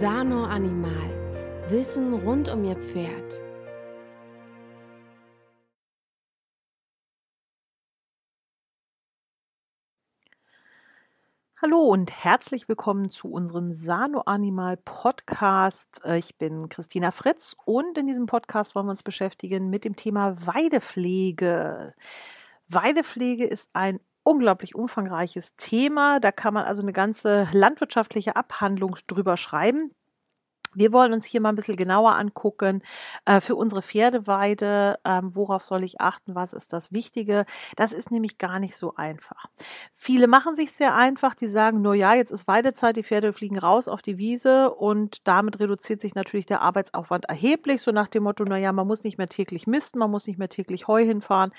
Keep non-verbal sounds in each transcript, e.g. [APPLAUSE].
Sano Animal. Wissen rund um Ihr Pferd. Hallo und herzlich willkommen zu unserem Sano Animal Podcast. Äh, ich bin Christina Fritz und in diesem Podcast wollen wir uns beschäftigen mit dem Thema Weidepflege. Weidepflege ist ein unglaublich umfangreiches Thema. Da kann man also eine ganze landwirtschaftliche Abhandlung drüber schreiben. Wir wollen uns hier mal ein bisschen genauer angucken äh, für unsere Pferdeweide. Ähm, worauf soll ich achten? Was ist das Wichtige? Das ist nämlich gar nicht so einfach. Viele machen sich sehr einfach. Die sagen nur, ja, jetzt ist Weidezeit, die Pferde fliegen raus auf die Wiese und damit reduziert sich natürlich der Arbeitsaufwand erheblich. So nach dem Motto, na ja, man muss nicht mehr täglich misten, man muss nicht mehr täglich Heu hinfahren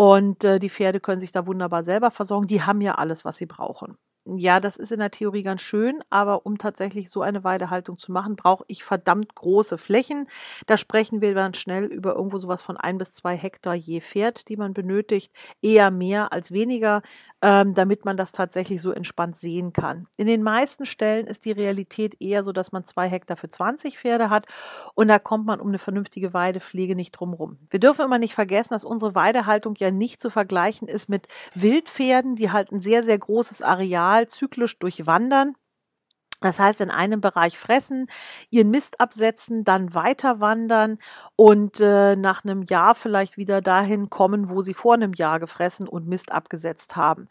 und äh, die Pferde können sich da wunderbar selber versorgen. Die haben ja alles, was sie brauchen. Ja, das ist in der Theorie ganz schön, aber um tatsächlich so eine Weidehaltung zu machen, brauche ich verdammt große Flächen. Da sprechen wir dann schnell über irgendwo sowas von ein bis zwei Hektar je Pferd, die man benötigt. Eher mehr als weniger, ähm, damit man das tatsächlich so entspannt sehen kann. In den meisten Stellen ist die Realität eher so, dass man zwei Hektar für 20 Pferde hat und da kommt man um eine vernünftige Weidepflege nicht drum rum. Wir dürfen immer nicht vergessen, dass unsere Weidehaltung ja nicht zu vergleichen ist mit Wildpferden, die halt ein sehr, sehr großes Areal Areal zyklisch durchwandern. Das heißt, in einem Bereich fressen, ihren Mist absetzen, dann weiter wandern und äh, nach einem Jahr vielleicht wieder dahin kommen, wo sie vor einem Jahr gefressen und Mist abgesetzt haben.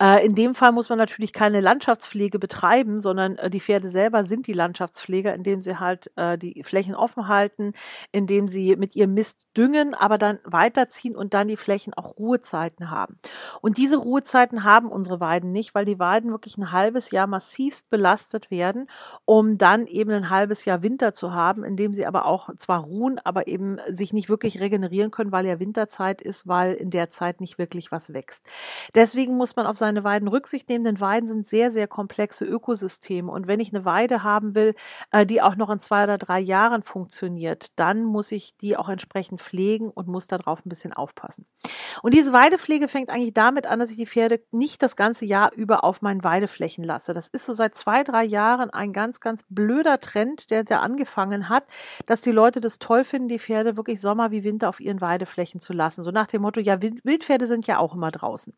Äh, in dem Fall muss man natürlich keine Landschaftspflege betreiben, sondern äh, die Pferde selber sind die Landschaftspfleger, indem sie halt äh, die Flächen offen halten, indem sie mit ihrem Mist düngen, aber dann weiterziehen und dann die Flächen auch Ruhezeiten haben. Und diese Ruhezeiten haben unsere Weiden nicht, weil die Weiden wirklich ein halbes Jahr massivst belastet werden, um dann eben ein halbes Jahr Winter zu haben, in dem sie aber auch zwar ruhen, aber eben sich nicht wirklich regenerieren können, weil ja Winterzeit ist, weil in der Zeit nicht wirklich was wächst. Deswegen muss man auf seine Weiden Rücksicht nehmen, denn Weiden sind sehr, sehr komplexe Ökosysteme. Und wenn ich eine Weide haben will, äh, die auch noch in zwei oder drei Jahren funktioniert, dann muss ich die auch entsprechend pflegen und muss darauf ein bisschen aufpassen. Und diese Weidepflege fängt eigentlich damit an, dass ich die Pferde nicht das ganze Jahr über auf meinen Weideflächen lasse. Das ist so seit zwei, drei Jahren ein ganz, ganz blöder Trend, der da angefangen hat, dass die Leute das toll finden, die Pferde wirklich Sommer wie Winter auf ihren Weideflächen zu lassen. So nach dem Motto, ja, Wildpferde sind ja auch immer draußen.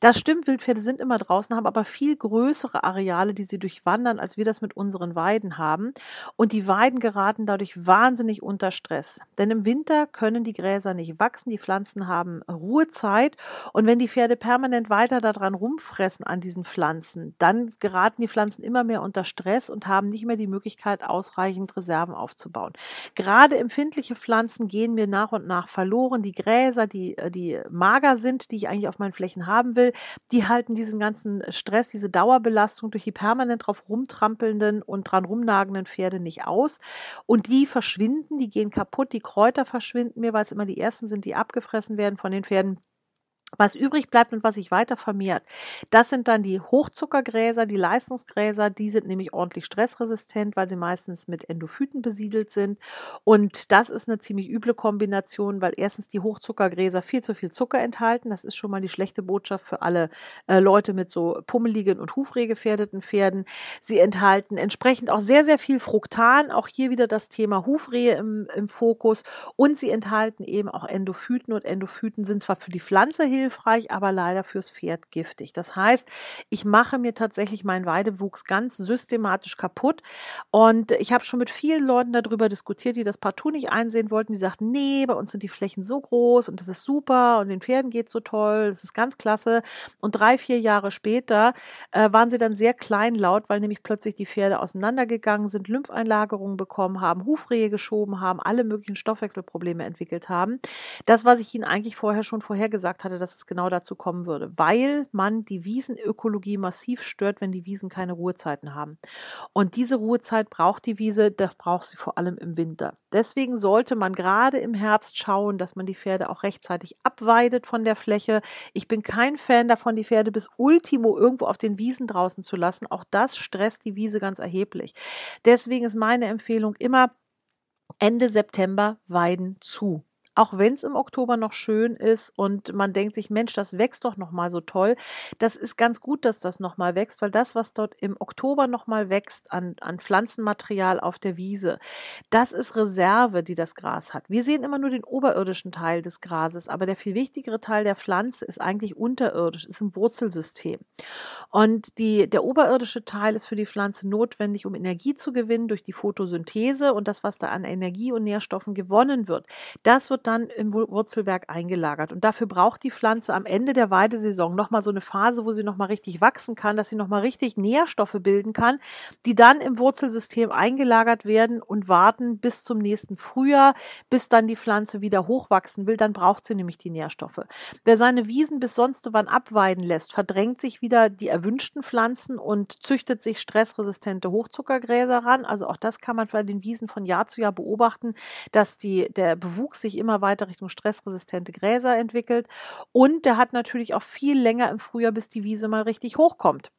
Das stimmt, Wildpferde sind immer draußen, haben aber viel größere Areale, die sie durchwandern, als wir das mit unseren Weiden haben. Und die Weiden geraten dadurch wahnsinnig unter Stress. Denn im Winter können die Gräser nicht wachsen, die Pflanzen haben Ruhezeit. Und wenn die Pferde permanent weiter daran rumfressen an diesen Pflanzen, dann geraten die Pflanzen immer mehr unter Stress und haben nicht mehr die Möglichkeit, ausreichend Reserven aufzubauen. Gerade empfindliche Pflanzen gehen mir nach und nach verloren. Die Gräser, die, äh, die mager sind, die ich eigentlich auf meinen Flächen haben will, die halten diesen ganzen Stress, diese Dauerbelastung durch die permanent drauf rumtrampelnden und dran rumnagenden Pferde nicht aus. Und die verschwinden, die gehen kaputt, die Kräuter verschwinden mir, weil es immer die ersten sind, die abgefressen werden von den Pferden. Was übrig bleibt und was sich weiter vermehrt, das sind dann die Hochzuckergräser, die Leistungsgräser. Die sind nämlich ordentlich stressresistent, weil sie meistens mit Endophyten besiedelt sind. Und das ist eine ziemlich üble Kombination, weil erstens die Hochzuckergräser viel zu viel Zucker enthalten. Das ist schon mal die schlechte Botschaft für alle äh, Leute mit so pummeligen und hufrehgefährdeten Pferden. Sie enthalten entsprechend auch sehr, sehr viel Fruktan. Auch hier wieder das Thema Hufrehe im, im Fokus. Und sie enthalten eben auch Endophyten. Und Endophyten sind zwar für die Pflanze hilfreich, aber leider fürs Pferd giftig. Das heißt, ich mache mir tatsächlich meinen Weidewuchs ganz systematisch kaputt. Und ich habe schon mit vielen Leuten darüber diskutiert, die das partout nicht einsehen wollten. Die sagten, nee, bei uns sind die Flächen so groß und das ist super und den Pferden geht so toll, das ist ganz klasse. Und drei, vier Jahre später äh, waren sie dann sehr kleinlaut, weil nämlich plötzlich die Pferde auseinandergegangen sind, Lympheinlagerungen bekommen haben, Hufrehe geschoben haben, alle möglichen Stoffwechselprobleme entwickelt haben. Das, was ich ihnen eigentlich vorher schon vorhergesagt hatte, dass es genau dazu kommen würde, weil man die Wiesenökologie massiv stört, wenn die Wiesen keine Ruhezeiten haben. Und diese Ruhezeit braucht die Wiese, das braucht sie vor allem im Winter. Deswegen sollte man gerade im Herbst schauen, dass man die Pferde auch rechtzeitig abweidet von der Fläche. Ich bin kein Fan davon, die Pferde bis Ultimo irgendwo auf den Wiesen draußen zu lassen. Auch das stresst die Wiese ganz erheblich. Deswegen ist meine Empfehlung immer Ende September weiden zu. Auch wenn es im Oktober noch schön ist und man denkt sich, Mensch, das wächst doch noch mal so toll. Das ist ganz gut, dass das noch mal wächst, weil das, was dort im Oktober noch mal wächst an, an Pflanzenmaterial auf der Wiese, das ist Reserve, die das Gras hat. Wir sehen immer nur den oberirdischen Teil des Grases, aber der viel wichtigere Teil der Pflanze ist eigentlich unterirdisch, ist im Wurzelsystem. Und die, der oberirdische Teil ist für die Pflanze notwendig, um Energie zu gewinnen durch die Photosynthese und das, was da an Energie und Nährstoffen gewonnen wird. Das wird dann im Wurzelwerk eingelagert. Und dafür braucht die Pflanze am Ende der Weidesaison nochmal so eine Phase, wo sie nochmal richtig wachsen kann, dass sie nochmal richtig Nährstoffe bilden kann, die dann im Wurzelsystem eingelagert werden und warten bis zum nächsten Frühjahr, bis dann die Pflanze wieder hochwachsen will. Dann braucht sie nämlich die Nährstoffe. Wer seine Wiesen bis sonst wann abweiden lässt, verdrängt sich wieder die erwünschten Pflanzen und züchtet sich stressresistente Hochzuckergräser ran. Also auch das kann man bei den Wiesen von Jahr zu Jahr beobachten, dass die, der Bewuchs sich immer weiter Richtung stressresistente Gräser entwickelt. Und der hat natürlich auch viel länger im Frühjahr, bis die Wiese mal richtig hochkommt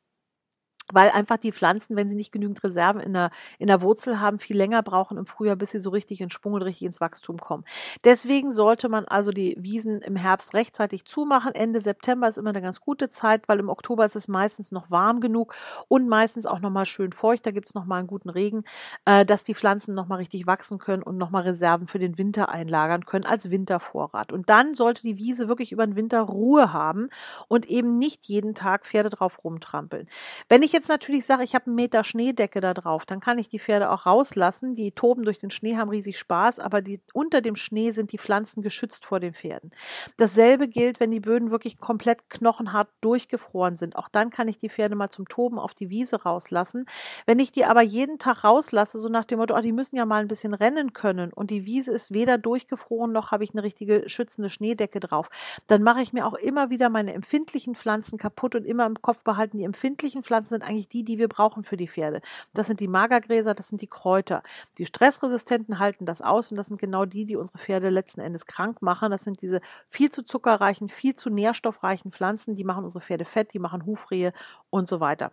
weil einfach die Pflanzen, wenn sie nicht genügend Reserven in der, in der Wurzel haben, viel länger brauchen im Frühjahr, bis sie so richtig in Schwung und richtig ins Wachstum kommen. Deswegen sollte man also die Wiesen im Herbst rechtzeitig zumachen. Ende September ist immer eine ganz gute Zeit, weil im Oktober ist es meistens noch warm genug und meistens auch nochmal schön feucht. Da gibt es nochmal einen guten Regen, äh, dass die Pflanzen nochmal richtig wachsen können und nochmal Reserven für den Winter einlagern können als Wintervorrat. Und dann sollte die Wiese wirklich über den Winter Ruhe haben und eben nicht jeden Tag Pferde drauf rumtrampeln. Wenn ich jetzt natürlich sage, ich habe einen Meter Schneedecke da drauf, dann kann ich die Pferde auch rauslassen. Die toben durch den Schnee, haben riesig Spaß, aber die, unter dem Schnee sind die Pflanzen geschützt vor den Pferden. Dasselbe gilt, wenn die Böden wirklich komplett knochenhart durchgefroren sind. Auch dann kann ich die Pferde mal zum Toben auf die Wiese rauslassen. Wenn ich die aber jeden Tag rauslasse, so nach dem Motto, oh, die müssen ja mal ein bisschen rennen können und die Wiese ist weder durchgefroren noch habe ich eine richtige schützende Schneedecke drauf, dann mache ich mir auch immer wieder meine empfindlichen Pflanzen kaputt und immer im Kopf behalten, die empfindlichen Pflanzen sind eigentlich die, die wir brauchen für die Pferde. Das sind die Magergräser, das sind die Kräuter. Die Stressresistenten halten das aus und das sind genau die, die unsere Pferde letzten Endes krank machen. Das sind diese viel zu zuckerreichen, viel zu nährstoffreichen Pflanzen, die machen unsere Pferde fett, die machen Hufrehe und so weiter.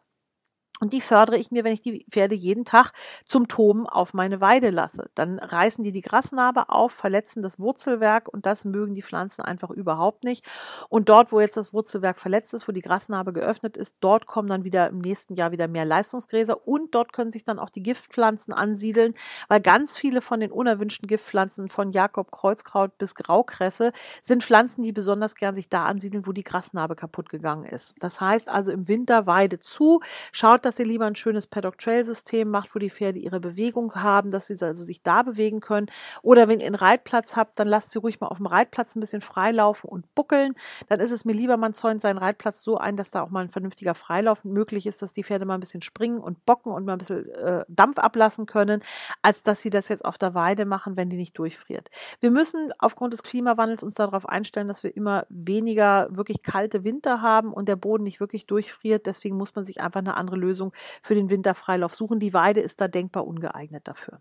Und die fördere ich mir, wenn ich die Pferde jeden Tag zum Toben auf meine Weide lasse. Dann reißen die die Grasnarbe auf, verletzen das Wurzelwerk und das mögen die Pflanzen einfach überhaupt nicht. Und dort, wo jetzt das Wurzelwerk verletzt ist, wo die Grasnarbe geöffnet ist, dort kommen dann wieder im nächsten Jahr wieder mehr Leistungsgräser und dort können sich dann auch die Giftpflanzen ansiedeln, weil ganz viele von den unerwünschten Giftpflanzen von Jakob Kreuzkraut bis Graukresse sind Pflanzen, die besonders gern sich da ansiedeln, wo die Grasnarbe kaputt gegangen ist. Das heißt also im Winter Weide zu, schaut dass ihr lieber ein schönes Paddock Trail System macht, wo die Pferde ihre Bewegung haben, dass sie also sich da bewegen können. Oder wenn ihr einen Reitplatz habt, dann lasst sie ruhig mal auf dem Reitplatz ein bisschen freilaufen und buckeln. Dann ist es mir lieber, man zäunt seinen Reitplatz so ein, dass da auch mal ein vernünftiger Freilauf möglich ist, dass die Pferde mal ein bisschen springen und bocken und mal ein bisschen äh, Dampf ablassen können, als dass sie das jetzt auf der Weide machen, wenn die nicht durchfriert. Wir müssen aufgrund des Klimawandels uns darauf einstellen, dass wir immer weniger wirklich kalte Winter haben und der Boden nicht wirklich durchfriert. Deswegen muss man sich einfach eine andere Lösung Lösung für den Winterfreilauf suchen. Die Weide ist da denkbar ungeeignet dafür.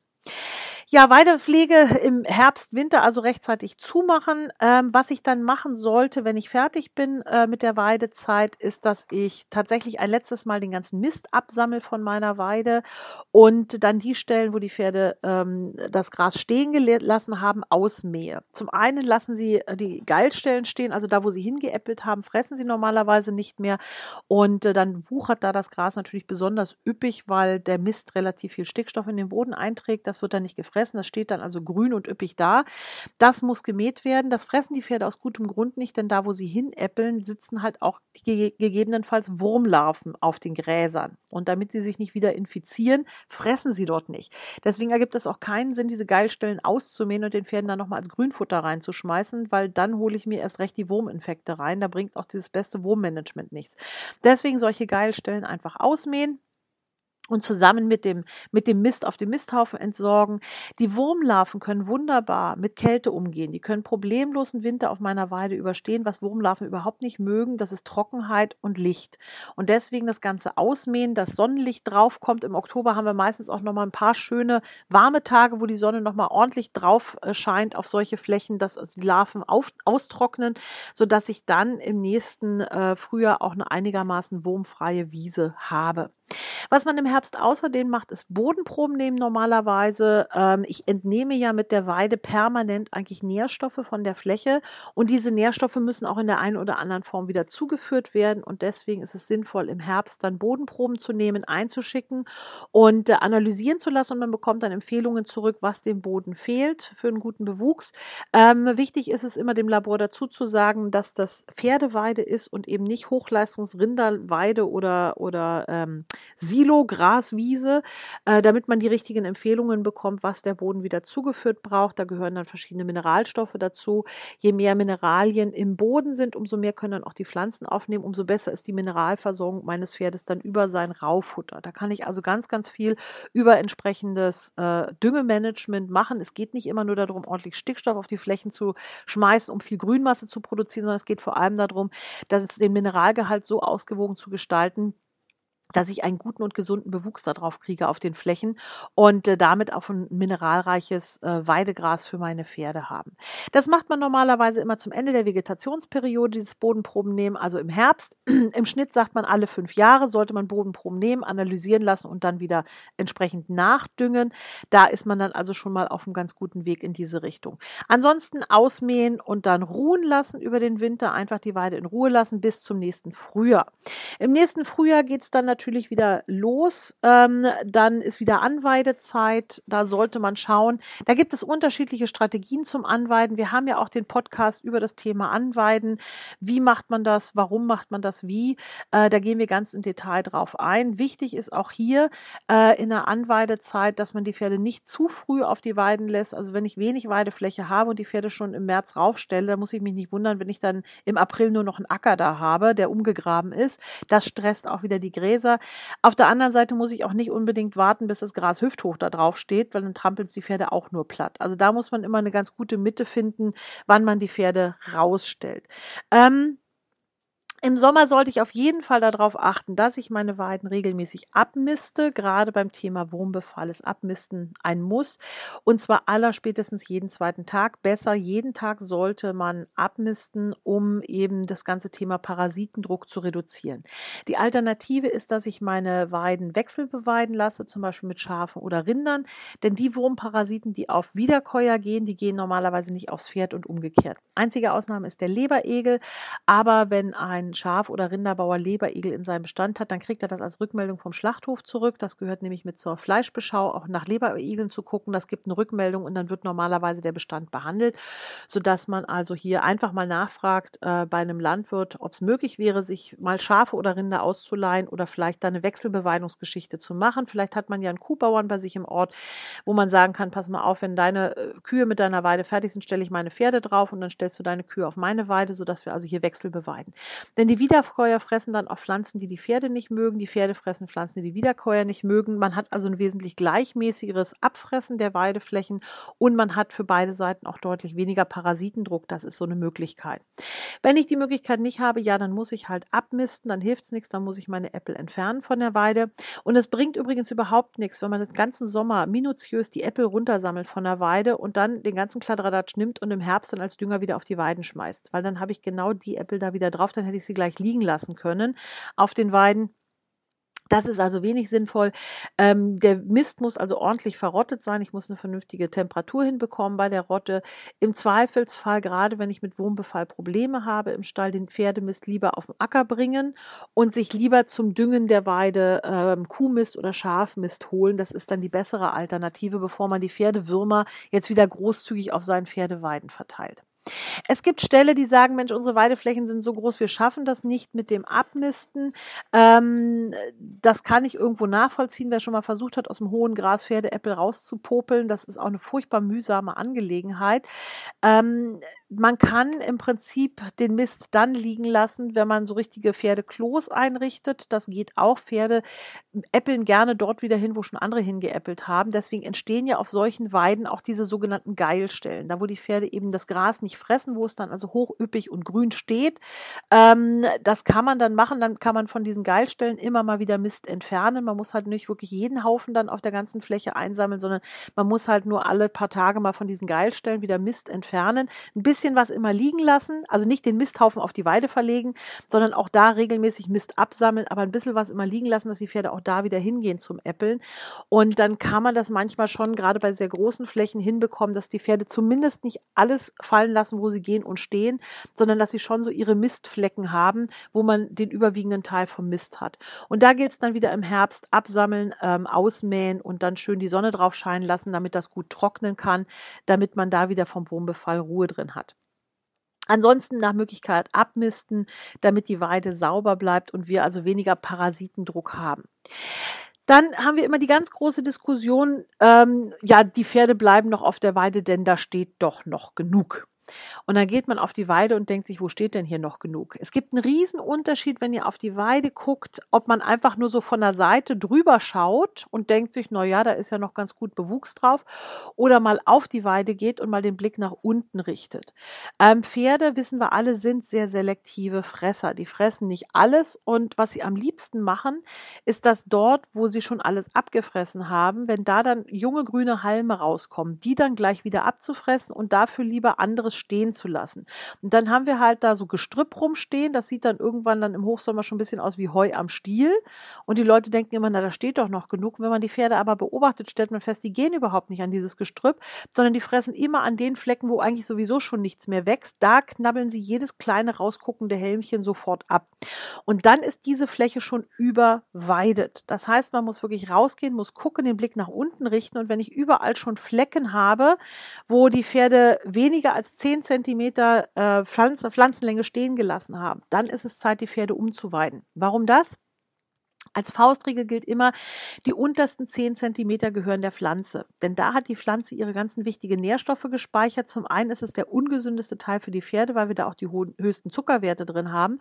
Ja, Weidepflege im Herbst, Winter also rechtzeitig zumachen. Ähm, was ich dann machen sollte, wenn ich fertig bin äh, mit der Weidezeit, ist, dass ich tatsächlich ein letztes Mal den ganzen Mist absammel von meiner Weide und dann die Stellen, wo die Pferde ähm, das Gras stehen gelassen haben, ausmähe. Zum einen lassen sie äh, die Geilstellen stehen, also da, wo sie hingeäppelt haben, fressen sie normalerweise nicht mehr und äh, dann wuchert da das Gras natürlich besonders üppig, weil der Mist relativ viel Stickstoff in den Boden einträgt. Das wird dann nicht gefressen fressen. Das steht dann also grün und üppig da. Das muss gemäht werden. Das fressen die Pferde aus gutem Grund nicht, denn da, wo sie hinäppeln, sitzen halt auch die, gegebenenfalls Wurmlarven auf den Gräsern. Und damit sie sich nicht wieder infizieren, fressen sie dort nicht. Deswegen ergibt es auch keinen Sinn, diese Geilstellen auszumähen und den Pferden dann nochmal als Grünfutter reinzuschmeißen, weil dann hole ich mir erst recht die Wurminfekte rein. Da bringt auch dieses beste Wurmmanagement nichts. Deswegen solche Geilstellen einfach ausmähen und zusammen mit dem, mit dem Mist auf dem Misthaufen entsorgen. Die Wurmlarven können wunderbar mit Kälte umgehen. Die können problemlos einen Winter auf meiner Weide überstehen. Was Wurmlarven überhaupt nicht mögen, das ist Trockenheit und Licht. Und deswegen das Ganze ausmähen, dass Sonnenlicht draufkommt. Im Oktober haben wir meistens auch nochmal ein paar schöne warme Tage, wo die Sonne nochmal ordentlich drauf äh, scheint auf solche Flächen, dass also die Larven auf, austrocknen, sodass ich dann im nächsten äh, Frühjahr auch eine einigermaßen wurmfreie Wiese habe. Was man im Herbst außerdem macht, ist Bodenproben nehmen normalerweise. Ähm, ich entnehme ja mit der Weide permanent eigentlich Nährstoffe von der Fläche und diese Nährstoffe müssen auch in der einen oder anderen Form wieder zugeführt werden und deswegen ist es sinnvoll, im Herbst dann Bodenproben zu nehmen, einzuschicken und äh, analysieren zu lassen und man bekommt dann Empfehlungen zurück, was dem Boden fehlt für einen guten Bewuchs. Ähm, wichtig ist es immer dem Labor dazu zu sagen, dass das Pferdeweide ist und eben nicht Hochleistungsrinderweide oder, oder ähm, Silo-Graswiese, äh, damit man die richtigen Empfehlungen bekommt, was der Boden wieder zugeführt braucht. Da gehören dann verschiedene Mineralstoffe dazu. Je mehr Mineralien im Boden sind, umso mehr können dann auch die Pflanzen aufnehmen, umso besser ist die Mineralversorgung meines Pferdes dann über sein Raufutter. Da kann ich also ganz, ganz viel über entsprechendes äh, Düngemanagement machen. Es geht nicht immer nur darum, ordentlich Stickstoff auf die Flächen zu schmeißen, um viel Grünmasse zu produzieren, sondern es geht vor allem darum, dass es den Mineralgehalt so ausgewogen zu gestalten, dass ich einen guten und gesunden Bewuchs darauf kriege auf den Flächen und äh, damit auch ein mineralreiches äh, Weidegras für meine Pferde haben. Das macht man normalerweise immer zum Ende der Vegetationsperiode, dieses Bodenproben nehmen, also im Herbst. [CLEARS THROAT] Im Schnitt sagt man, alle fünf Jahre sollte man Bodenproben nehmen, analysieren lassen und dann wieder entsprechend nachdüngen. Da ist man dann also schon mal auf einem ganz guten Weg in diese Richtung. Ansonsten ausmähen und dann ruhen lassen über den Winter, einfach die Weide in Ruhe lassen bis zum nächsten Frühjahr. Im nächsten Frühjahr geht es dann natürlich wieder los. Ähm, dann ist wieder Anweidezeit. Da sollte man schauen. Da gibt es unterschiedliche Strategien zum Anweiden. Wir haben ja auch den Podcast über das Thema Anweiden. Wie macht man das? Warum macht man das? Wie? Äh, da gehen wir ganz im Detail drauf ein. Wichtig ist auch hier äh, in der Anweidezeit, dass man die Pferde nicht zu früh auf die Weiden lässt. Also wenn ich wenig Weidefläche habe und die Pferde schon im März raufstelle, dann muss ich mich nicht wundern, wenn ich dann im April nur noch einen Acker da habe, der umgegraben ist. Das stresst auch wieder die Gräser Gräser. Auf der anderen Seite muss ich auch nicht unbedingt warten, bis das Gras hüfthoch da drauf steht, weil dann trampeln die Pferde auch nur platt. Also da muss man immer eine ganz gute Mitte finden, wann man die Pferde rausstellt. Ähm, im Sommer sollte ich auf jeden Fall darauf achten, dass ich meine Weiden regelmäßig abmiste. Gerade beim Thema Wurmbefall ist Abmisten ein Muss. Und zwar aller spätestens jeden zweiten Tag. Besser jeden Tag sollte man abmisten, um eben das ganze Thema Parasitendruck zu reduzieren. Die Alternative ist, dass ich meine Weiden wechselbeweiden lasse, zum Beispiel mit Schafen oder Rindern. Denn die Wurmparasiten, die auf Wiederkäuer gehen, die gehen normalerweise nicht aufs Pferd und umgekehrt. Einzige Ausnahme ist der Leberegel. Aber wenn ein Schaf- oder Rinderbauer Leberigel in seinem Bestand hat, dann kriegt er das als Rückmeldung vom Schlachthof zurück. Das gehört nämlich mit zur Fleischbeschau, auch nach Leberigeln zu gucken. Das gibt eine Rückmeldung und dann wird normalerweise der Bestand behandelt, sodass man also hier einfach mal nachfragt äh, bei einem Landwirt, ob es möglich wäre, sich mal Schafe oder Rinder auszuleihen oder vielleicht da eine Wechselbeweidungsgeschichte zu machen. Vielleicht hat man ja einen Kuhbauern bei sich im Ort, wo man sagen kann, pass mal auf, wenn deine äh, Kühe mit deiner Weide fertig sind, stelle ich meine Pferde drauf und dann stellst du deine Kühe auf meine Weide, sodass wir also hier wechselbeweiden. Denn denn die Wiederkäuer fressen dann auch Pflanzen, die die Pferde nicht mögen. Die Pferde fressen Pflanzen, die die Wiederkäuer nicht mögen. Man hat also ein wesentlich gleichmäßigeres Abfressen der Weideflächen und man hat für beide Seiten auch deutlich weniger Parasitendruck. Das ist so eine Möglichkeit. Wenn ich die Möglichkeit nicht habe, ja, dann muss ich halt abmisten, dann hilft es nichts, dann muss ich meine Äpfel entfernen von der Weide. Und es bringt übrigens überhaupt nichts, wenn man den ganzen Sommer minutiös die Äpfel runtersammelt von der Weide und dann den ganzen Kladderadatsch nimmt und im Herbst dann als Dünger wieder auf die Weiden schmeißt. Weil dann habe ich genau die Äpfel da wieder drauf, dann hätte ich sie gleich liegen lassen können auf den Weiden. Das ist also wenig sinnvoll. Ähm, der Mist muss also ordentlich verrottet sein. Ich muss eine vernünftige Temperatur hinbekommen bei der Rotte. Im Zweifelsfall, gerade wenn ich mit Wurmbefall Probleme habe im Stall, den Pferdemist lieber auf den Acker bringen und sich lieber zum Düngen der Weide ähm, Kuhmist oder Schafmist holen. Das ist dann die bessere Alternative, bevor man die Pferdewürmer jetzt wieder großzügig auf seinen Pferdeweiden verteilt. Es gibt Ställe, die sagen, Mensch, unsere Weideflächen sind so groß, wir schaffen das nicht mit dem Abmisten. Ähm, das kann ich irgendwo nachvollziehen, wer schon mal versucht hat, aus dem hohen Gras Pferdeäppel rauszupopeln. Das ist auch eine furchtbar mühsame Angelegenheit. Ähm, man kann im Prinzip den Mist dann liegen lassen, wenn man so richtige Pferdeklos einrichtet. Das geht auch. Pferde äppeln gerne dort wieder hin, wo schon andere hingeäppelt haben. Deswegen entstehen ja auf solchen Weiden auch diese sogenannten Geilstellen, da wo die Pferde eben das Gras nicht nicht fressen, wo es dann also hoch üppig und grün steht. Ähm, das kann man dann machen, dann kann man von diesen Geilstellen immer mal wieder Mist entfernen. Man muss halt nicht wirklich jeden Haufen dann auf der ganzen Fläche einsammeln, sondern man muss halt nur alle paar Tage mal von diesen Geilstellen wieder Mist entfernen. Ein bisschen was immer liegen lassen, also nicht den Misthaufen auf die Weide verlegen, sondern auch da regelmäßig Mist absammeln, aber ein bisschen was immer liegen lassen, dass die Pferde auch da wieder hingehen zum Äppeln. Und dann kann man das manchmal schon gerade bei sehr großen Flächen hinbekommen, dass die Pferde zumindest nicht alles fallen lassen, wo sie gehen und stehen, sondern dass sie schon so ihre Mistflecken haben, wo man den überwiegenden Teil vom Mist hat. Und da gilt es dann wieder im Herbst absammeln, ähm, ausmähen und dann schön die Sonne drauf scheinen lassen, damit das gut trocknen kann, damit man da wieder vom Wurmbefall Ruhe drin hat. Ansonsten nach Möglichkeit abmisten, damit die Weide sauber bleibt und wir also weniger Parasitendruck haben. Dann haben wir immer die ganz große Diskussion, ähm, ja, die Pferde bleiben noch auf der Weide, denn da steht doch noch genug. Und dann geht man auf die Weide und denkt sich, wo steht denn hier noch genug? Es gibt einen riesen Unterschied, wenn ihr auf die Weide guckt, ob man einfach nur so von der Seite drüber schaut und denkt sich, na ja, da ist ja noch ganz gut Bewuchs drauf, oder mal auf die Weide geht und mal den Blick nach unten richtet. Ähm, Pferde, wissen wir alle, sind sehr selektive Fresser. Die fressen nicht alles und was sie am liebsten machen, ist, dass dort, wo sie schon alles abgefressen haben, wenn da dann junge grüne Halme rauskommen, die dann gleich wieder abzufressen und dafür lieber andere anderes stehen zu lassen. Und dann haben wir halt da so Gestrüpp rumstehen. Das sieht dann irgendwann dann im Hochsommer schon ein bisschen aus wie Heu am Stiel. Und die Leute denken immer, na, da steht doch noch genug. wenn man die Pferde aber beobachtet, stellt man fest, die gehen überhaupt nicht an dieses Gestrüpp, sondern die fressen immer an den Flecken, wo eigentlich sowieso schon nichts mehr wächst. Da knabbeln sie jedes kleine rausguckende Helmchen sofort ab. Und dann ist diese Fläche schon überweidet. Das heißt, man muss wirklich rausgehen, muss gucken, den Blick nach unten richten. Und wenn ich überall schon Flecken habe, wo die Pferde weniger als 10 Zentimeter äh, Pflanzen, Pflanzenlänge stehen gelassen haben, dann ist es Zeit, die Pferde umzuweiden. Warum das? Als Faustregel gilt immer, die untersten 10 Zentimeter gehören der Pflanze. Denn da hat die Pflanze ihre ganzen wichtigen Nährstoffe gespeichert. Zum einen ist es der ungesündeste Teil für die Pferde, weil wir da auch die höchsten Zuckerwerte drin haben.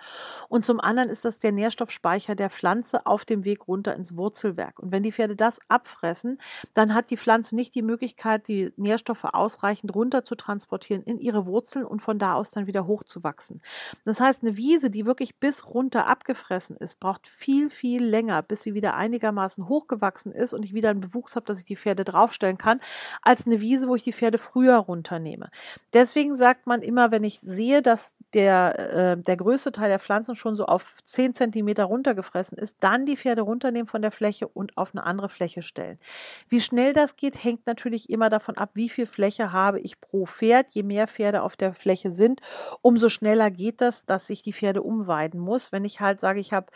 Und zum anderen ist das der Nährstoffspeicher der Pflanze auf dem Weg runter ins Wurzelwerk. Und wenn die Pferde das abfressen, dann hat die Pflanze nicht die Möglichkeit, die Nährstoffe ausreichend runter zu transportieren in ihre Wurzeln und von da aus dann wieder hochzuwachsen. Das heißt, eine Wiese, die wirklich bis runter abgefressen ist, braucht viel, viel länger länger, bis sie wieder einigermaßen hochgewachsen ist und ich wieder einen Bewuchs habe, dass ich die Pferde draufstellen kann, als eine Wiese, wo ich die Pferde früher runternehme. Deswegen sagt man immer, wenn ich sehe, dass der, äh, der größte Teil der Pflanzen schon so auf 10 Zentimeter runtergefressen ist, dann die Pferde runternehmen von der Fläche und auf eine andere Fläche stellen. Wie schnell das geht, hängt natürlich immer davon ab, wie viel Fläche habe ich pro Pferd. Je mehr Pferde auf der Fläche sind, umso schneller geht das, dass ich die Pferde umweiden muss. Wenn ich halt sage, ich habe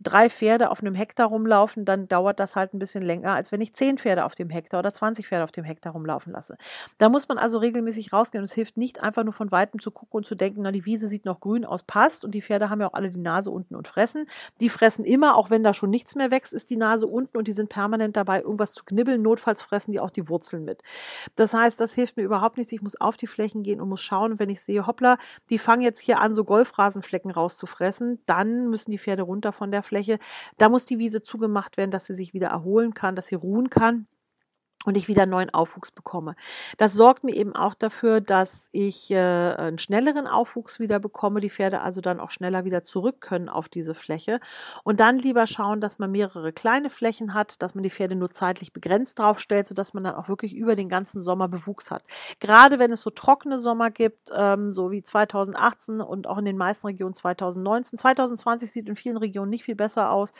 drei Pferde auf einem Hektar rumlaufen, dann dauert das halt ein bisschen länger, als wenn ich zehn Pferde auf dem Hektar oder 20 Pferde auf dem Hektar rumlaufen lasse. Da muss man also regelmäßig rausgehen und es hilft nicht einfach nur von Weitem zu gucken und zu denken, na, die Wiese sieht noch grün aus, passt und die Pferde haben ja auch alle die Nase unten und fressen. Die fressen immer, auch wenn da schon nichts mehr wächst, ist die Nase unten und die sind permanent dabei, irgendwas zu knibbeln. Notfalls fressen die auch die Wurzeln mit. Das heißt, das hilft mir überhaupt nichts. Ich muss auf die Flächen gehen und muss schauen, wenn ich sehe, hoppla, die fangen jetzt hier an, so Golfrasenflecken rauszufressen, dann müssen die Pferde runter von der Fläche. Da muss die Wiese zugemacht werden, dass sie sich wieder erholen kann, dass sie ruhen kann und ich wieder neuen Aufwuchs bekomme. Das sorgt mir eben auch dafür, dass ich äh, einen schnelleren Aufwuchs wieder bekomme, die Pferde also dann auch schneller wieder zurück können auf diese Fläche und dann lieber schauen, dass man mehrere kleine Flächen hat, dass man die Pferde nur zeitlich begrenzt draufstellt, sodass man dann auch wirklich über den ganzen Sommer Bewuchs hat. Gerade wenn es so trockene Sommer gibt, ähm, so wie 2018 und auch in den meisten Regionen 2019. 2020 sieht in vielen Regionen nicht viel besser aus.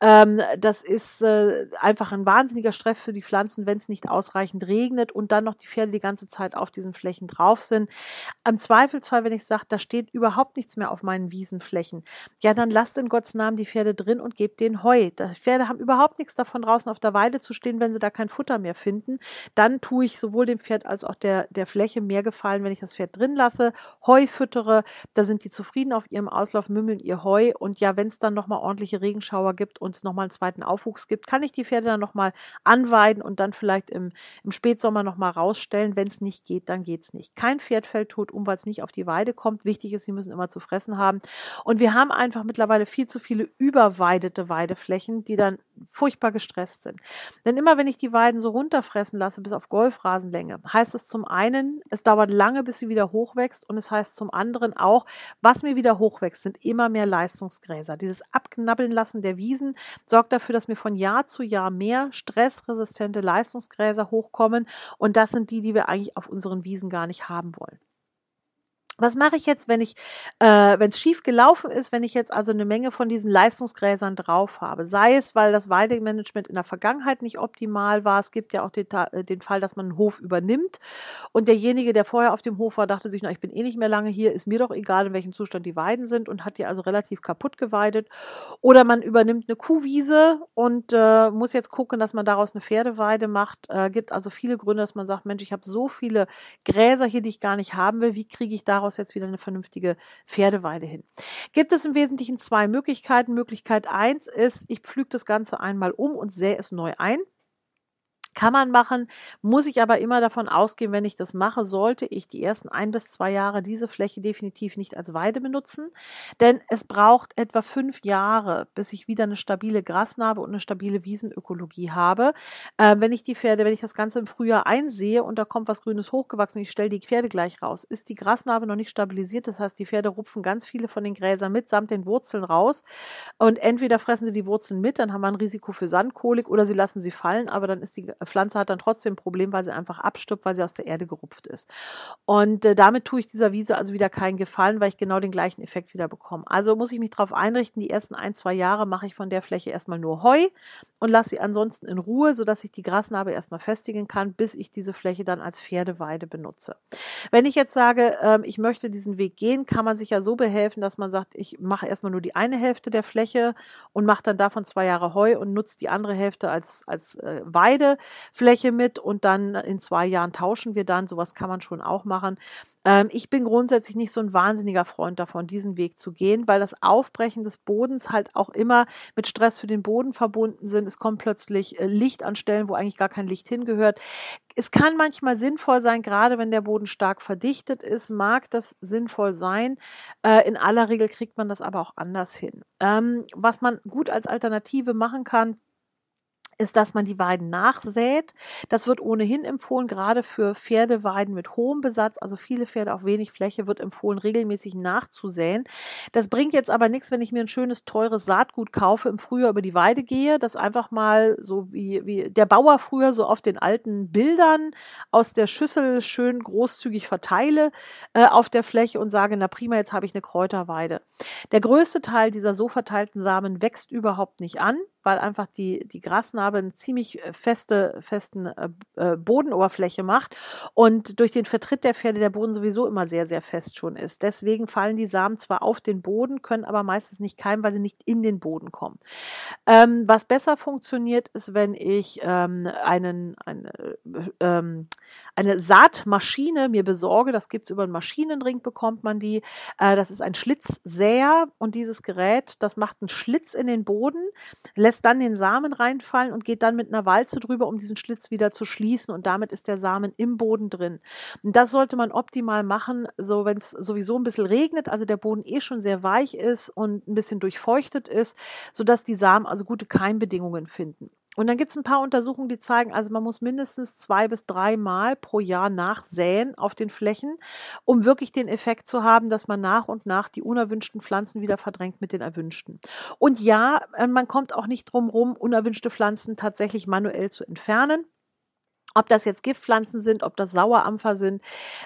Ähm, das ist äh, einfach ein wahnsinniger Stress für die Pflanzen, wenn es nicht ausreichend regnet und dann noch die Pferde die ganze Zeit auf diesen Flächen drauf sind. Im Zweifelsfall, wenn ich sage, da steht überhaupt nichts mehr auf meinen Wiesenflächen, ja, dann lasst in Gottes Namen die Pferde drin und gebt denen Heu. Die Pferde haben überhaupt nichts davon, draußen auf der Weide zu stehen, wenn sie da kein Futter mehr finden. Dann tue ich sowohl dem Pferd als auch der, der Fläche mehr Gefallen, wenn ich das Pferd drin lasse, Heu füttere, da sind die zufrieden auf ihrem Auslauf, mümmeln ihr Heu und ja, wenn es dann nochmal ordentliche Regenschauer gibt und es nochmal einen zweiten Aufwuchs gibt, kann ich die Pferde dann nochmal anweiden und dann vielleicht vielleicht im, im Spätsommer nochmal rausstellen. Wenn es nicht geht, dann geht es nicht. Kein Pferd fällt tot um, weil es nicht auf die Weide kommt. Wichtig ist, sie müssen immer zu fressen haben. Und wir haben einfach mittlerweile viel zu viele überweidete Weideflächen, die dann furchtbar gestresst sind. Denn immer wenn ich die Weiden so runterfressen lasse bis auf Golfrasenlänge, heißt es zum einen, es dauert lange, bis sie wieder hochwächst und es heißt zum anderen auch, was mir wieder hochwächst, sind immer mehr Leistungsgräser. Dieses Abknabbeln lassen der Wiesen sorgt dafür, dass mir von Jahr zu Jahr mehr stressresistente Leistungsgräser hochkommen und das sind die, die wir eigentlich auf unseren Wiesen gar nicht haben wollen. Was mache ich jetzt, wenn ich, äh, wenn es schief gelaufen ist, wenn ich jetzt also eine Menge von diesen Leistungsgräsern drauf habe? Sei es, weil das Weidemanagement in der Vergangenheit nicht optimal war. Es gibt ja auch den, äh, den Fall, dass man einen Hof übernimmt und derjenige, der vorher auf dem Hof war, dachte sich, na, ich bin eh nicht mehr lange hier, ist mir doch egal, in welchem Zustand die Weiden sind und hat die also relativ kaputt geweidet. Oder man übernimmt eine Kuhwiese und äh, muss jetzt gucken, dass man daraus eine Pferdeweide macht. Äh, gibt also viele Gründe, dass man sagt, Mensch, ich habe so viele Gräser hier, die ich gar nicht haben will. Wie kriege ich daraus daraus jetzt wieder eine vernünftige Pferdeweide hin. Gibt es im Wesentlichen zwei Möglichkeiten. Möglichkeit eins ist, ich pflüge das Ganze einmal um und sähe es neu ein. Kann man machen, muss ich aber immer davon ausgehen, wenn ich das mache, sollte ich die ersten ein bis zwei Jahre diese Fläche definitiv nicht als Weide benutzen, denn es braucht etwa fünf Jahre, bis ich wieder eine stabile Grasnarbe und eine stabile Wiesenökologie habe. Äh, wenn ich die Pferde, wenn ich das Ganze im Frühjahr einsehe und da kommt was Grünes hochgewachsen und ich stelle die Pferde gleich raus, ist die Grasnarbe noch nicht stabilisiert. Das heißt, die Pferde rupfen ganz viele von den Gräsern mitsamt den Wurzeln raus und entweder fressen sie die Wurzeln mit, dann haben wir ein Risiko für Sandkolik oder sie lassen sie fallen, aber dann ist die Pflanze hat dann trotzdem ein Problem, weil sie einfach abstirbt, weil sie aus der Erde gerupft ist. Und äh, damit tue ich dieser Wiese also wieder keinen Gefallen, weil ich genau den gleichen Effekt wieder bekomme. Also muss ich mich darauf einrichten, die ersten ein, zwei Jahre mache ich von der Fläche erstmal nur Heu und lasse sie ansonsten in Ruhe, sodass ich die Grasnarbe erstmal festigen kann, bis ich diese Fläche dann als Pferdeweide benutze. Wenn ich jetzt sage, ähm, ich möchte diesen Weg gehen, kann man sich ja so behelfen, dass man sagt, ich mache erstmal nur die eine Hälfte der Fläche und mache dann davon zwei Jahre Heu und nutze die andere Hälfte als, als äh, Weide. Fläche mit und dann in zwei Jahren tauschen wir dann. Sowas kann man schon auch machen. Ähm, ich bin grundsätzlich nicht so ein wahnsinniger Freund davon, diesen Weg zu gehen, weil das Aufbrechen des Bodens halt auch immer mit Stress für den Boden verbunden sind. Es kommt plötzlich äh, Licht an Stellen, wo eigentlich gar kein Licht hingehört. Es kann manchmal sinnvoll sein, gerade wenn der Boden stark verdichtet ist, mag das sinnvoll sein. Äh, in aller Regel kriegt man das aber auch anders hin. Ähm, was man gut als Alternative machen kann, ist, dass man die Weiden nachsät. Das wird ohnehin empfohlen, gerade für Pferdeweiden mit hohem Besatz, also viele Pferde auf wenig Fläche, wird empfohlen, regelmäßig nachzusäen. Das bringt jetzt aber nichts, wenn ich mir ein schönes, teures Saatgut kaufe, im Frühjahr über die Weide gehe, das einfach mal so wie, wie der Bauer früher so auf den alten Bildern aus der Schüssel schön großzügig verteile äh, auf der Fläche und sage, na prima, jetzt habe ich eine Kräuterweide. Der größte Teil dieser so verteilten Samen wächst überhaupt nicht an weil einfach die, die Grasnarbe eine ziemlich äh, feste, festen äh, äh, Bodenoberfläche macht und durch den Vertritt der Pferde der Boden sowieso immer sehr, sehr fest schon ist. Deswegen fallen die Samen zwar auf den Boden, können aber meistens nicht keimen, weil sie nicht in den Boden kommen. Ähm, was besser funktioniert, ist, wenn ich ähm, einen, eine, ähm, eine Saatmaschine mir besorge. Das gibt's über einen Maschinenring, bekommt man die. Äh, das ist ein Schlitzsäher und dieses Gerät, das macht einen Schlitz in den Boden, lässt lässt dann den Samen reinfallen und geht dann mit einer Walze drüber, um diesen Schlitz wieder zu schließen und damit ist der Samen im Boden drin. Und das sollte man optimal machen, so wenn es sowieso ein bisschen regnet, also der Boden eh schon sehr weich ist und ein bisschen durchfeuchtet ist, sodass die Samen also gute Keimbedingungen finden. Und dann gibt es ein paar Untersuchungen, die zeigen, also man muss mindestens zwei bis drei Mal pro Jahr nachsäen auf den Flächen, um wirklich den Effekt zu haben, dass man nach und nach die unerwünschten Pflanzen wieder verdrängt mit den erwünschten. Und ja, äh, man kommt auch nicht drum rum, unerwünschte Pflanzen tatsächlich manuell zu entfernen ob das jetzt Giftpflanzen sind, ob das Sauerampfer sind,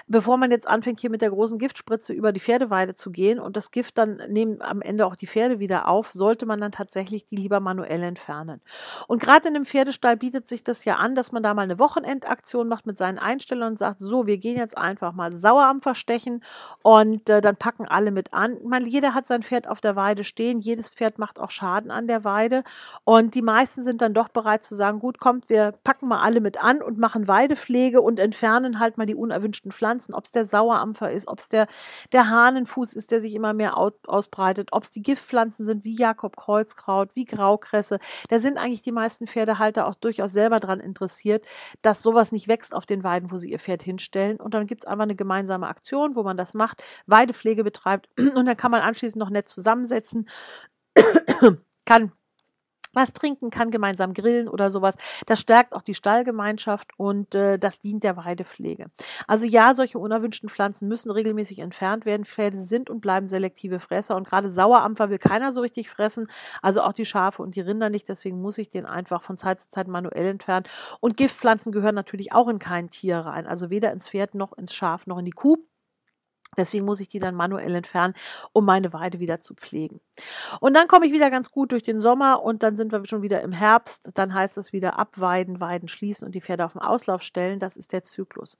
bevor man jetzt anfängt, hier mit der großen Giftspritze über die Pferdeweide zu gehen und das Gift dann nehmen am Ende auch die Pferde wieder auf, sollte man dann tatsächlich die lieber manuell entfernen. Und gerade in einem Pferdestall bietet sich das ja an, dass man da mal eine Wochenendaktion macht mit seinen Einstellern und sagt, so, wir gehen jetzt einfach mal Sauerampfer stechen und äh, dann packen alle mit an. Man, jeder hat sein Pferd auf der Weide stehen, jedes Pferd macht auch Schaden an der Weide und die meisten sind dann doch bereit zu sagen, gut, kommt, wir packen mal alle mit an und und machen Weidepflege und entfernen halt mal die unerwünschten Pflanzen, ob es der Sauerampfer ist, ob es der, der Hahnenfuß ist, der sich immer mehr aus, ausbreitet, ob es die Giftpflanzen sind, wie Jakob Kreuzkraut, wie Graukresse. Da sind eigentlich die meisten Pferdehalter auch durchaus selber daran interessiert, dass sowas nicht wächst auf den Weiden, wo sie ihr Pferd hinstellen. Und dann gibt es einfach eine gemeinsame Aktion, wo man das macht, Weidepflege betreibt [CLEARS THROAT] und dann kann man anschließend noch nett zusammensetzen, [CLEARS THROAT] kann was trinken kann, gemeinsam grillen oder sowas. Das stärkt auch die Stallgemeinschaft und äh, das dient der Weidepflege. Also ja, solche unerwünschten Pflanzen müssen regelmäßig entfernt werden. Pferde sind und bleiben selektive Fresser und gerade Sauerampfer will keiner so richtig fressen, also auch die Schafe und die Rinder nicht. Deswegen muss ich den einfach von Zeit zu Zeit manuell entfernen. Und Giftpflanzen gehören natürlich auch in kein Tier rein, also weder ins Pferd noch ins Schaf noch in die Kuh. Deswegen muss ich die dann manuell entfernen, um meine Weide wieder zu pflegen. Und dann komme ich wieder ganz gut durch den Sommer und dann sind wir schon wieder im Herbst. Dann heißt es wieder abweiden, Weiden schließen und die Pferde auf den Auslauf stellen. Das ist der Zyklus.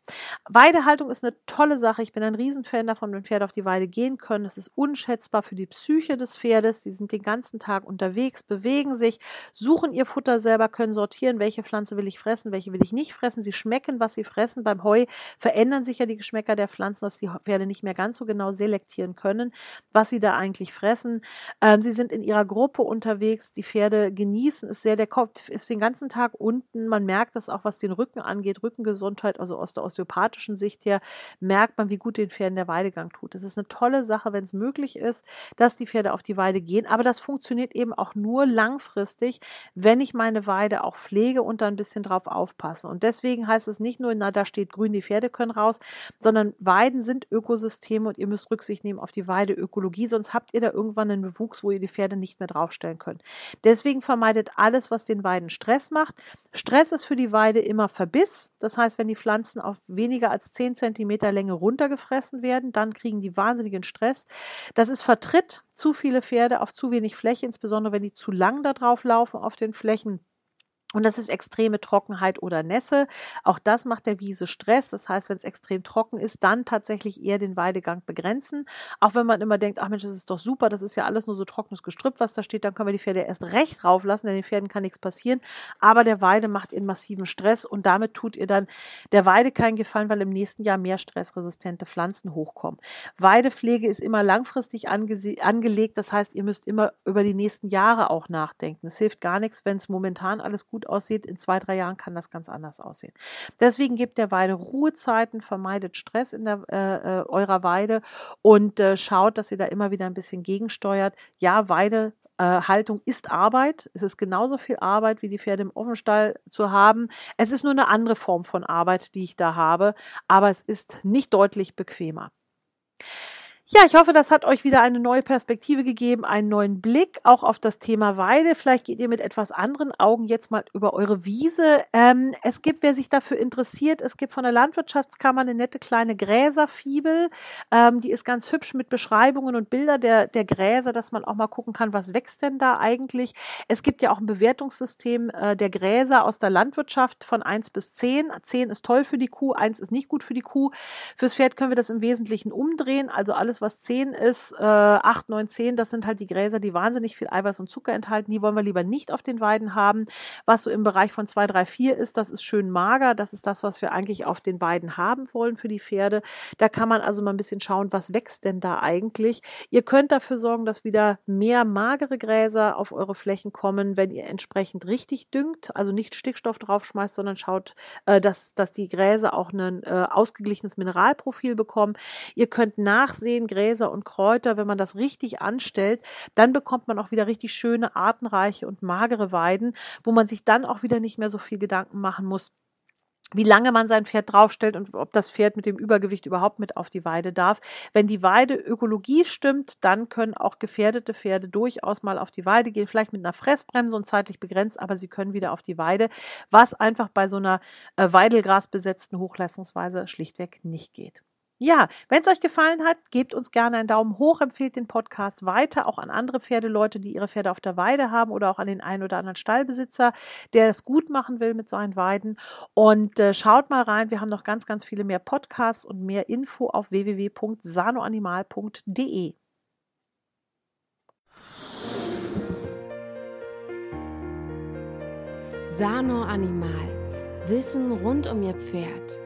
Weidehaltung ist eine tolle Sache. Ich bin ein Riesenfan davon, wenn Pferde auf die Weide gehen können. Das ist unschätzbar für die Psyche des Pferdes. Sie sind den ganzen Tag unterwegs, bewegen sich, suchen ihr Futter selber, können sortieren, welche Pflanze will ich fressen, welche will ich nicht fressen. Sie schmecken, was sie fressen. Beim Heu verändern sich ja die Geschmäcker der Pflanzen, dass die Pferde nicht mehr ganz so genau selektieren können, was sie da eigentlich fressen. Ähm, sie sind in ihrer Gruppe unterwegs. Die Pferde genießen es sehr. Der Kopf ist den ganzen Tag unten. Man merkt das auch, was den Rücken angeht, Rückengesundheit, also aus der osteopathischen Sicht her, merkt man, wie gut den Pferden der Weidegang tut. Es ist eine tolle Sache, wenn es möglich ist, dass die Pferde auf die Weide gehen. Aber das funktioniert eben auch nur langfristig, wenn ich meine Weide auch pflege und da ein bisschen drauf aufpasse. Und deswegen heißt es nicht nur, na, da steht grün, die Pferde können raus, sondern Weiden sind Ökosysteme Ökosysteme und ihr müsst Rücksicht nehmen auf die Weideökologie, sonst habt ihr da irgendwann einen Bewuchs, wo ihr die Pferde nicht mehr draufstellen könnt. Deswegen vermeidet alles, was den Weiden Stress macht. Stress ist für die Weide immer Verbiss. Das heißt, wenn die Pflanzen auf weniger als 10 cm Länge runtergefressen werden, dann kriegen die wahnsinnigen Stress. Das ist Vertritt. Zu viele Pferde auf zu wenig Fläche, insbesondere wenn die zu lang da drauf laufen auf den Flächen und das ist extreme Trockenheit oder Nässe. Auch das macht der Wiese Stress. Das heißt, wenn es extrem trocken ist, dann tatsächlich eher den Weidegang begrenzen. Auch wenn man immer denkt, ach Mensch, das ist doch super, das ist ja alles nur so trockenes Gestrüpp, was da steht, dann können wir die Pferde erst recht rauflassen, denn den Pferden kann nichts passieren. Aber der Weide macht ihren massiven Stress und damit tut ihr dann der Weide keinen Gefallen, weil im nächsten Jahr mehr stressresistente Pflanzen hochkommen. Weidepflege ist immer langfristig angelegt. Das heißt, ihr müsst immer über die nächsten Jahre auch nachdenken. Es hilft gar nichts, wenn es momentan alles gut aussieht, in zwei, drei Jahren kann das ganz anders aussehen. Deswegen gebt der Weide Ruhezeiten, vermeidet Stress in der, äh, äh, eurer Weide und äh, schaut, dass ihr da immer wieder ein bisschen gegensteuert. Ja, Weide äh, Haltung ist Arbeit. Es ist genauso viel Arbeit, wie die Pferde im Offenstall zu haben. Es ist nur eine andere Form von Arbeit, die ich da habe, aber es ist nicht deutlich bequemer. Ja, ich hoffe, das hat euch wieder eine neue Perspektive gegeben, einen neuen Blick auch auf das Thema Weide. Vielleicht geht ihr mit etwas anderen Augen jetzt mal über eure Wiese. Ähm, es gibt, wer sich dafür interessiert, es gibt von der Landwirtschaftskammer eine nette kleine Gräserfibel. Ähm, die ist ganz hübsch mit Beschreibungen und Bilder der, der Gräser, dass man auch mal gucken kann, was wächst denn da eigentlich. Es gibt ja auch ein Bewertungssystem äh, der Gräser aus der Landwirtschaft von 1 bis 10. 10 ist toll für die Kuh, 1 ist nicht gut für die Kuh. Fürs Pferd können wir das im Wesentlichen umdrehen, also alles alles, was 10 ist, äh, 8, 9, 10, das sind halt die Gräser, die wahnsinnig viel Eiweiß und Zucker enthalten. Die wollen wir lieber nicht auf den Weiden haben. Was so im Bereich von 2, 3, 4 ist, das ist schön mager. Das ist das, was wir eigentlich auf den Weiden haben wollen für die Pferde. Da kann man also mal ein bisschen schauen, was wächst denn da eigentlich. Ihr könnt dafür sorgen, dass wieder mehr magere Gräser auf eure Flächen kommen, wenn ihr entsprechend richtig düngt, also nicht Stickstoff draufschmeißt, sondern schaut, äh, dass, dass die Gräser auch ein äh, ausgeglichenes Mineralprofil bekommen. Ihr könnt nachsehen, Gräser und Kräuter, wenn man das richtig anstellt, dann bekommt man auch wieder richtig schöne, artenreiche und magere Weiden, wo man sich dann auch wieder nicht mehr so viel Gedanken machen muss, wie lange man sein Pferd draufstellt und ob das Pferd mit dem Übergewicht überhaupt mit auf die Weide darf. Wenn die Weideökologie stimmt, dann können auch gefährdete Pferde durchaus mal auf die Weide gehen, vielleicht mit einer Fressbremse und zeitlich begrenzt, aber sie können wieder auf die Weide, was einfach bei so einer äh, Weidelgras Hochleistungsweise schlichtweg nicht geht. Ja, wenn es euch gefallen hat, gebt uns gerne einen Daumen hoch, empfehlt den Podcast weiter, auch an andere Pferdeleute, die ihre Pferde auf der Weide haben oder auch an den einen oder anderen Stallbesitzer, der es gut machen will mit seinen Weiden. Und äh, schaut mal rein, wir haben noch ganz, ganz viele mehr Podcasts und mehr Info auf www.sanoanimal.de. Sano Animal. Wissen rund um Ihr Pferd.